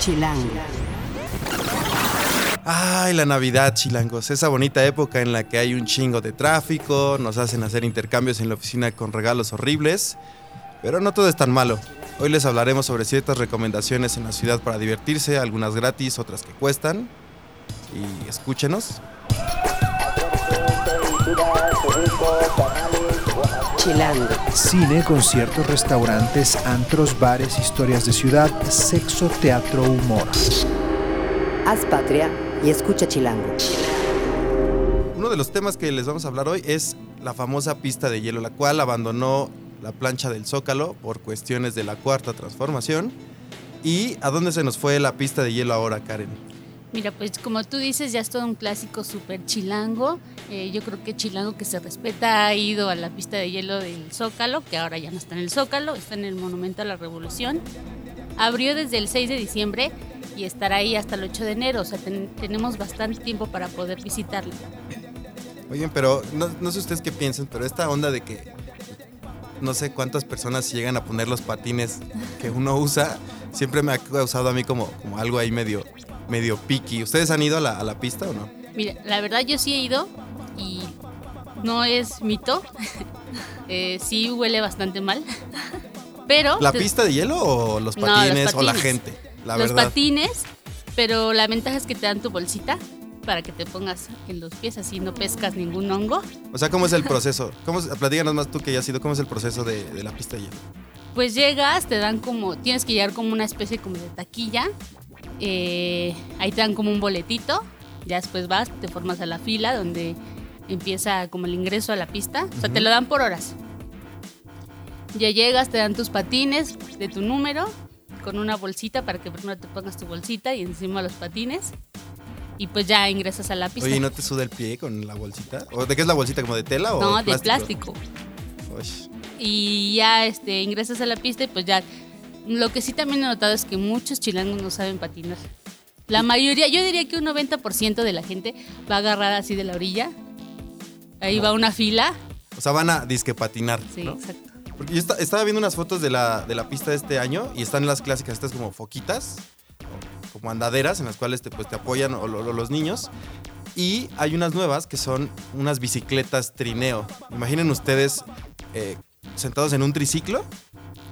Chilango. Ay, la Navidad, chilangos. Esa bonita época en la que hay un chingo de tráfico, nos hacen hacer intercambios en la oficina con regalos horribles. Pero no todo es tan malo. Hoy les hablaremos sobre ciertas recomendaciones en la ciudad para divertirse, algunas gratis, otras que cuestan. Y escúchenos. Chilango. Cine, conciertos, restaurantes, antros, bares, historias de ciudad, sexo, teatro, humor. Haz patria y escucha Chilango. Uno de los temas que les vamos a hablar hoy es la famosa pista de hielo, la cual abandonó la plancha del Zócalo por cuestiones de la cuarta transformación. ¿Y a dónde se nos fue la pista de hielo ahora, Karen? Mira, pues como tú dices, ya es todo un clásico súper chilango. Eh, yo creo que chilango que se respeta ha ido a la pista de hielo del Zócalo, que ahora ya no está en el Zócalo, está en el Monumento a la Revolución. Abrió desde el 6 de diciembre y estará ahí hasta el 8 de enero, o sea, ten- tenemos bastante tiempo para poder visitarlo. Oigan, pero no, sé ustedes qué piensan, pero esta onda de que no sé cuántas personas llegan a poner los patines que uno usa, siempre me ha causado a mí como algo ahí medio, medio piqui. ¿Ustedes han ido a la, a la pista o no? Mira, la verdad yo sí he ido y no es mito, Eh, sí huele bastante mal, pero... ¿La pista de hielo o los No, los patines, o la gente? La los verdad. patines, pero la ventaja es que te dan tu bolsita para que te pongas en los pies, así no pescas ningún hongo. O sea, ¿cómo es el proceso? ¿Cómo, platícanos más tú que ya has ido, ¿cómo es el proceso de, de la pista de hielo? Pues llegas, te dan como, tienes que llegar como una especie como de taquilla, eh, ahí te dan como un boletito, ya después vas, te formas a la fila donde empieza como el ingreso a la pista, o sea, te lo dan por horas. Ya llegas, te dan tus patines de tu número, con una bolsita para que primero te pongas tu bolsita y encima los patines. Y pues ya ingresas a la pista. Oye, ¿y no te suda el pie con la bolsita? ¿O de qué es la bolsita? ¿Como de tela o no, de plástico. Uy. y ya este ingresas a la pista y pues ya lo que sí también he notado es que muchos chilangos no saben patinar. La mayoría, yo diría que un 90% de la gente va agarrada así de la orilla. Ahí va una fila. O sea, van a disque patinar, Sí, ¿no? exacto. Porque yo esta- estaba viendo unas fotos de la, de la pista de este año y están las clásicas, estas como foquitas, como andaderas en las cuales te, pues, te apoyan o, los niños. Y hay unas nuevas que son unas bicicletas trineo. Imaginen ustedes eh, sentados en un triciclo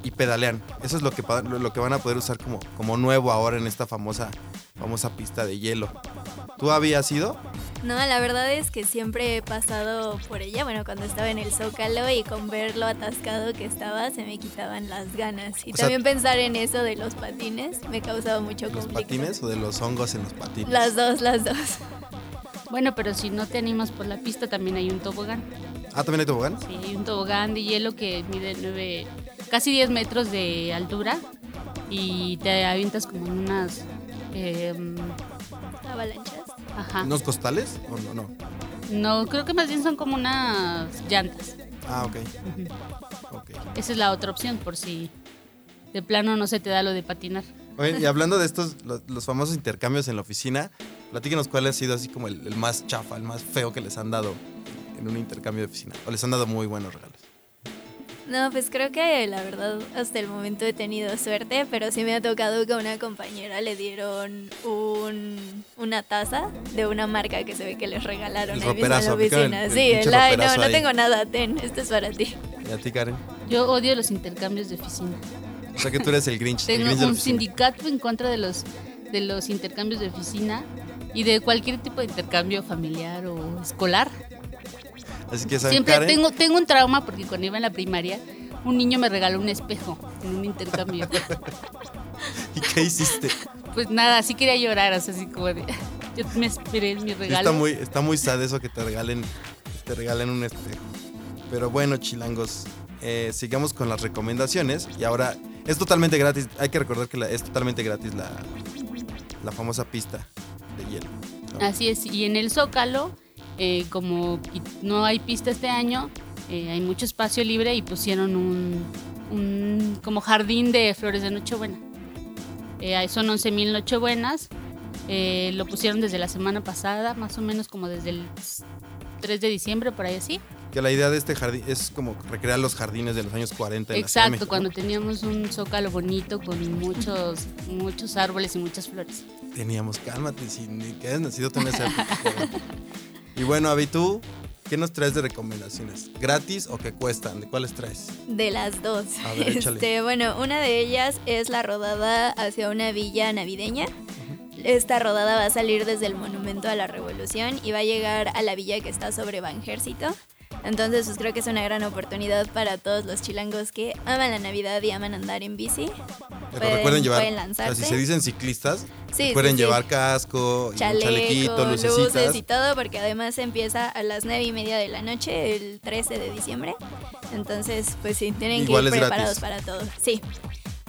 y pedalean. Eso es lo que, lo, que van a poder usar como, como nuevo ahora en esta famosa, famosa pista de hielo. ¿Tú habías ido? No, la verdad es que siempre he pasado por ella, bueno, cuando estaba en el Zócalo y con ver lo atascado que estaba se me quitaban las ganas. Y O sea- también pensar en eso de los patines me causaba mucho ¿Los conflicto. patines o de los hongos en los patines? Las dos, las dos. Bueno, pero si no te animas por la pista, también hay un tobogán. Ah, ¿también hay tobogán? Sí, hay un tobogán de hielo que mide 9, casi 10 metros de altura y te avientas como en unas... em, Avalanchas. ajá. ¿Unos costales? ¿O no? no? No, creo que más bien son como unas llantas. Ah, ok. Ok. Esa es la otra opción, por si de plano no se te da lo de patinar. Oye, y hablando de estos, los, los famosos intercambios en la oficina, platíquenos cuál ha sido así como el, el más chafa, el más feo que les han dado en un intercambio de oficina. O les han dado muy buenos regalos. No, pues creo que la verdad hasta el momento he tenido suerte, pero sí me ha tocado que a una compañera le dieron un, una taza de una marca que se ve que les regalaron El ahí mismo en la oficina. el- el Sí, pinche el, ay, no, no ahí". tengo nada, ten, esto es para ti. ¿Y a ti, Karen? Yo odio los intercambios de oficina. O sea que tú eres el Grinch. el Tengo Grinch un sindicato en contra de los, de los intercambios de oficina y de cualquier tipo de intercambio familiar o escolar. Así que saben, Siempre Karen, tengo, tengo un trauma porque cuando iba en la primaria, un niño me regaló un espejo en un intercambio. ¿y qué hiciste? pues nada, así quería llorar, o sea, así como de... Yo me esperé en mi Sí, regalo. está muy, está muy sad eso que te regalen, te regalen un espejo. Pero bueno, chilangos, eh, sigamos con las recomendaciones. Y ahora es totalmente gratis. Hay que recordar que la- es totalmente gratis la, la famosa pista de hielo. ¿no? Así es, y en el Zócalo, eh, como no hay pista este año, eh, hay mucho espacio libre y pusieron un, un como jardín de flores de Nochebuena. Eh, son 11.000 Nochebuenas, eh, lo pusieron desde la semana pasada, más o menos como desde el 3 de diciembre, por ahí así. que la idea de este jardín es como recrear los jardines de los años 40 en la Exacto, cuando teníamos un zócalo bonito con muchos, muchos árboles y muchas flores. Teníamos, cálmate, si ni que hayas nacido tú en esa época. y bueno, Avi, tú, ¿qué nos traes de recomendaciones? ¿Gratis o que cuestan? ¿De cuáles traes? De las dos. A ver. Este, bueno, una de ellas es la rodada hacia una villa navideña. Esta rodada va a salir desde el Monumento a la Revolución y va a llegar a la villa que está sobre Banjército. Entonces, pues creo que es una gran oportunidad para todos los chilangos que aman la Navidad y aman andar en bici. Pero Pueden- recuerden llevar, pueden o sea, lanzarse. si se dicen ciclistas, Sí, recuerden sí, sí. llevar casco, y un chaleco, chalequito, luces y todo, porque además empieza a las nueve y media de la noche, el 13 de diciembre. Entonces, pues sí, tienen Igual que ir preparados gratis. para todo. Sí.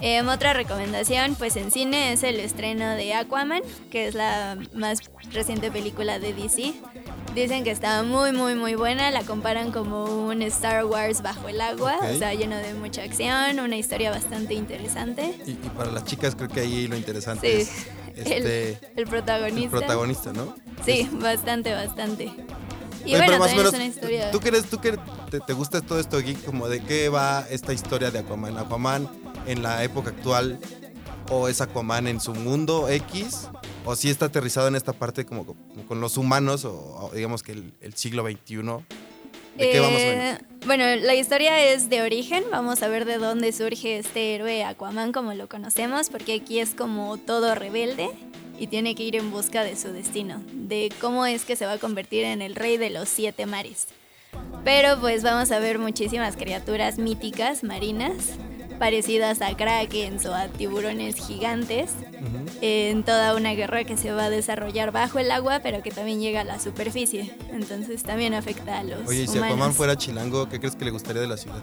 Em, otra recomendación, pues en cine es el estreno de Aquaman, que es la más reciente película de DC. Dicen que está muy, muy, muy buena. La comparan como un Star Wars bajo el agua, o sea, lleno de mucha acción, una historia bastante interesante. Y, y para las chicas creo que ahí lo interesante Sí, es este, el, el protagonista. el protagonista, ¿no? Sí, bastante, bastante. Y Oye, bueno, más también es menos, una historia. ¿tú crees, tú que te, te gusta todo esto geek, como de qué va esta historia de Aquaman? ¿Aquaman en la época actual o es Aquaman en su mundo X? ¿O si está aterrizado en esta parte como, como con los humanos o, o digamos que el, el siglo XXI? ¿De qué vamos a ver? Eh, Bueno, la historia es de origen. Vamos a ver de dónde surge este héroe Aquaman como lo conocemos, porque aquí es como todo rebelde y tiene que ir en busca de su destino, de cómo es que se va a convertir en el rey de los siete mares. Pero pues vamos a ver muchísimas criaturas míticas marinas, parecidas a krakens o a tiburones gigantes, en toda una guerra que se va a desarrollar bajo el agua, pero que también llega a la superficie. Entonces también afecta a los Oye, y si humanos. Aquaman fuera chilango, ¿qué crees que le gustaría de la ciudad?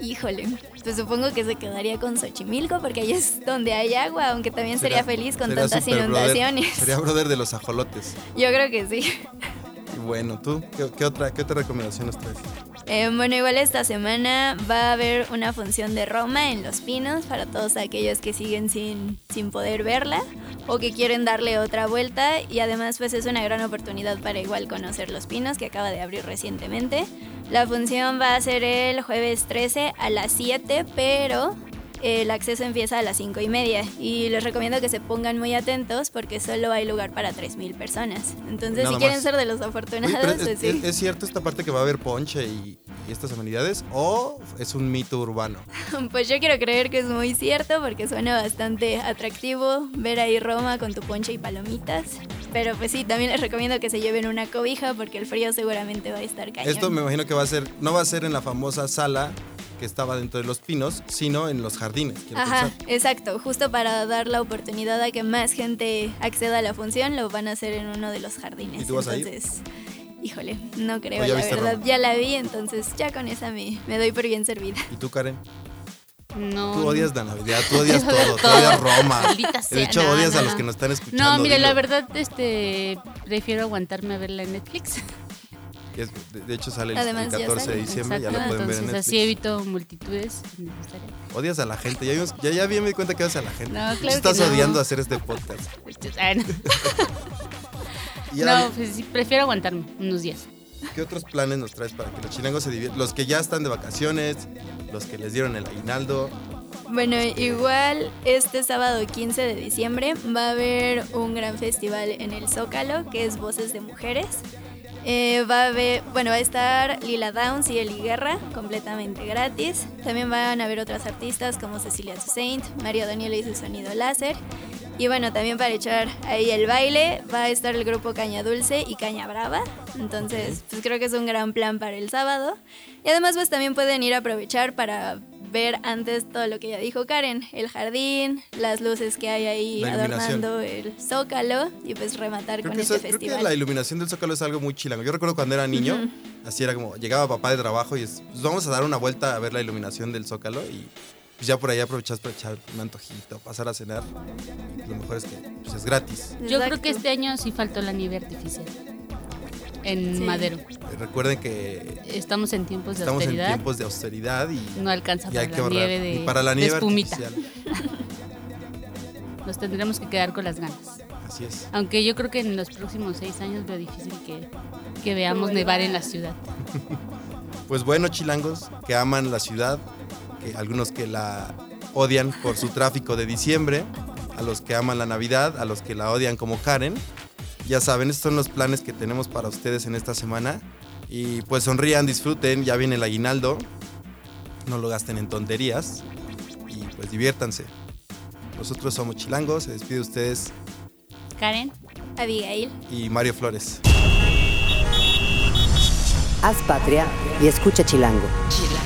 Híjole, pues supongo que se quedaría con Xochimilco porque ahí es donde hay agua, aunque también sería, feliz con sería tantas brother- inundaciones. sería brother de los ajolotes. Yo creo que sí. Y bueno, ¿tú qué, qué otra, qué otra recomendación nos traes? Eh, bueno, igual esta semana va a haber una función de Roma en Los Pinos para todos aquellos que siguen sin, sin poder verla o que quieren darle otra vuelta y además pues es una gran oportunidad para igual conocer Los Pinos que acaba de abrir recientemente. La función va a ser el jueves 13 a las 7, pero el acceso empieza a las 5 y media y les recomiendo que se pongan muy atentos porque solo hay lugar para 3.000 personas. Entonces Nada si quieren más. ser de los afortunados, es, pues sí. es- cierto esta parte que va a haber ponche y, y estas amenidades o es un mito urbano? Pues yo quiero creer que es muy cierto porque suena bastante atractivo ver ahí Roma con tu ponche y palomitas. Pero pues sí, también les recomiendo que se lleven una cobija porque el frío seguramente va a estar cañón. Esto me imagino que va a ser, no va a ser en la famosa sala que estaba dentro de los pinos, sino en los jardines. quiero Ajá, pensar. exacto. Justo para dar la oportunidad a que más gente acceda a la función, lo van a hacer en uno de los jardines. ¿Y tú vas a ir? entonces, híjole, no creo, ¿O ya la verdad. Roma? Ya la vi, entonces ya con esa me, me doy por bien servida. ¿Y tú, Karen? No. Tú odias la Navidad, tú odias todo, tú odias Roma. Maldita De sea, hecho, no, odias a los que nos están escuchando. No, mire, la verdad, este, prefiero aguantarme a verla en Netflix. De, de hecho, sale el, Además, el ya 14 de sale. diciembre, ya Exacto, lo pueden ver en entonces así evito multitudes. Odias a la gente, ya, vimos- ya, ya bien me di cuenta que odias a la gente. No, Tú claro estás que no. odiando hacer este podcast. Ah, no, Y ahora, No, pues sí, prefiero aguantarme unos días. ¿Qué otros planes nos traes para que los chilangos se diviertan? Los que ya están de vacaciones, los que les dieron el aguinaldo. Bueno, igual este sábado 15 de diciembre va a haber un gran festival en el Zócalo que es Voces de Mujeres. Eh, va a haber, bueno, va a estar Lila Downs y Eli Guerra completamente gratis. También van a haber otras artistas como Cecilia Toussaint, María Daniela y su sonido láser. Y bueno, también para echar ahí el baile va a estar el grupo Caña Dulce y Caña Brava. Entonces, pues creo que es un gran plan para el sábado. Y además, pues también pueden ir a aprovechar para ver antes todo lo que ya dijo Karen, el jardín, las luces que hay ahí adornando el zócalo y pues rematar Creo con que, este eso- creo que festival. la iluminación del Zócalo es algo muy chilango. Yo recuerdo cuando era niño, así era como, llegaba papá de trabajo y es, pues vamos a dar una vuelta a ver la iluminación del Zócalo y pues ya por ahí aprovechas para echar un antojito, pasar a cenar. Lo mejor es que pues, es gratis. Yo creo que este año sí faltó la nieve artificial. En Sí. Madero. Recuerden que Estamos en tiempos de estamos en austeridad. tiempos de austeridad y, No alcanza y para hay que la ahorrar. nieve de, y para la de nieve espumita. Nos tendremos que quedar con las ganas. Así es. Aunque yo creo que en los próximos seis años veo difícil que, que veamos nevar en la ciudad. Pues bueno, chilangos, que aman la ciudad, que algunos que la odian por su tráfico de diciembre, a los que aman la Navidad, a los que la odian como Karen. Ya saben, estos son los planes que tenemos para ustedes en esta semana. Y pues sonrían, disfruten, ya viene el aguinaldo. No lo gasten en tonterías. Y pues diviértanse. Nosotros somos chilangos, se despide de ustedes Karen. Abigail. y Mario Flores. Haz patria y escucha Chilango. Chilango.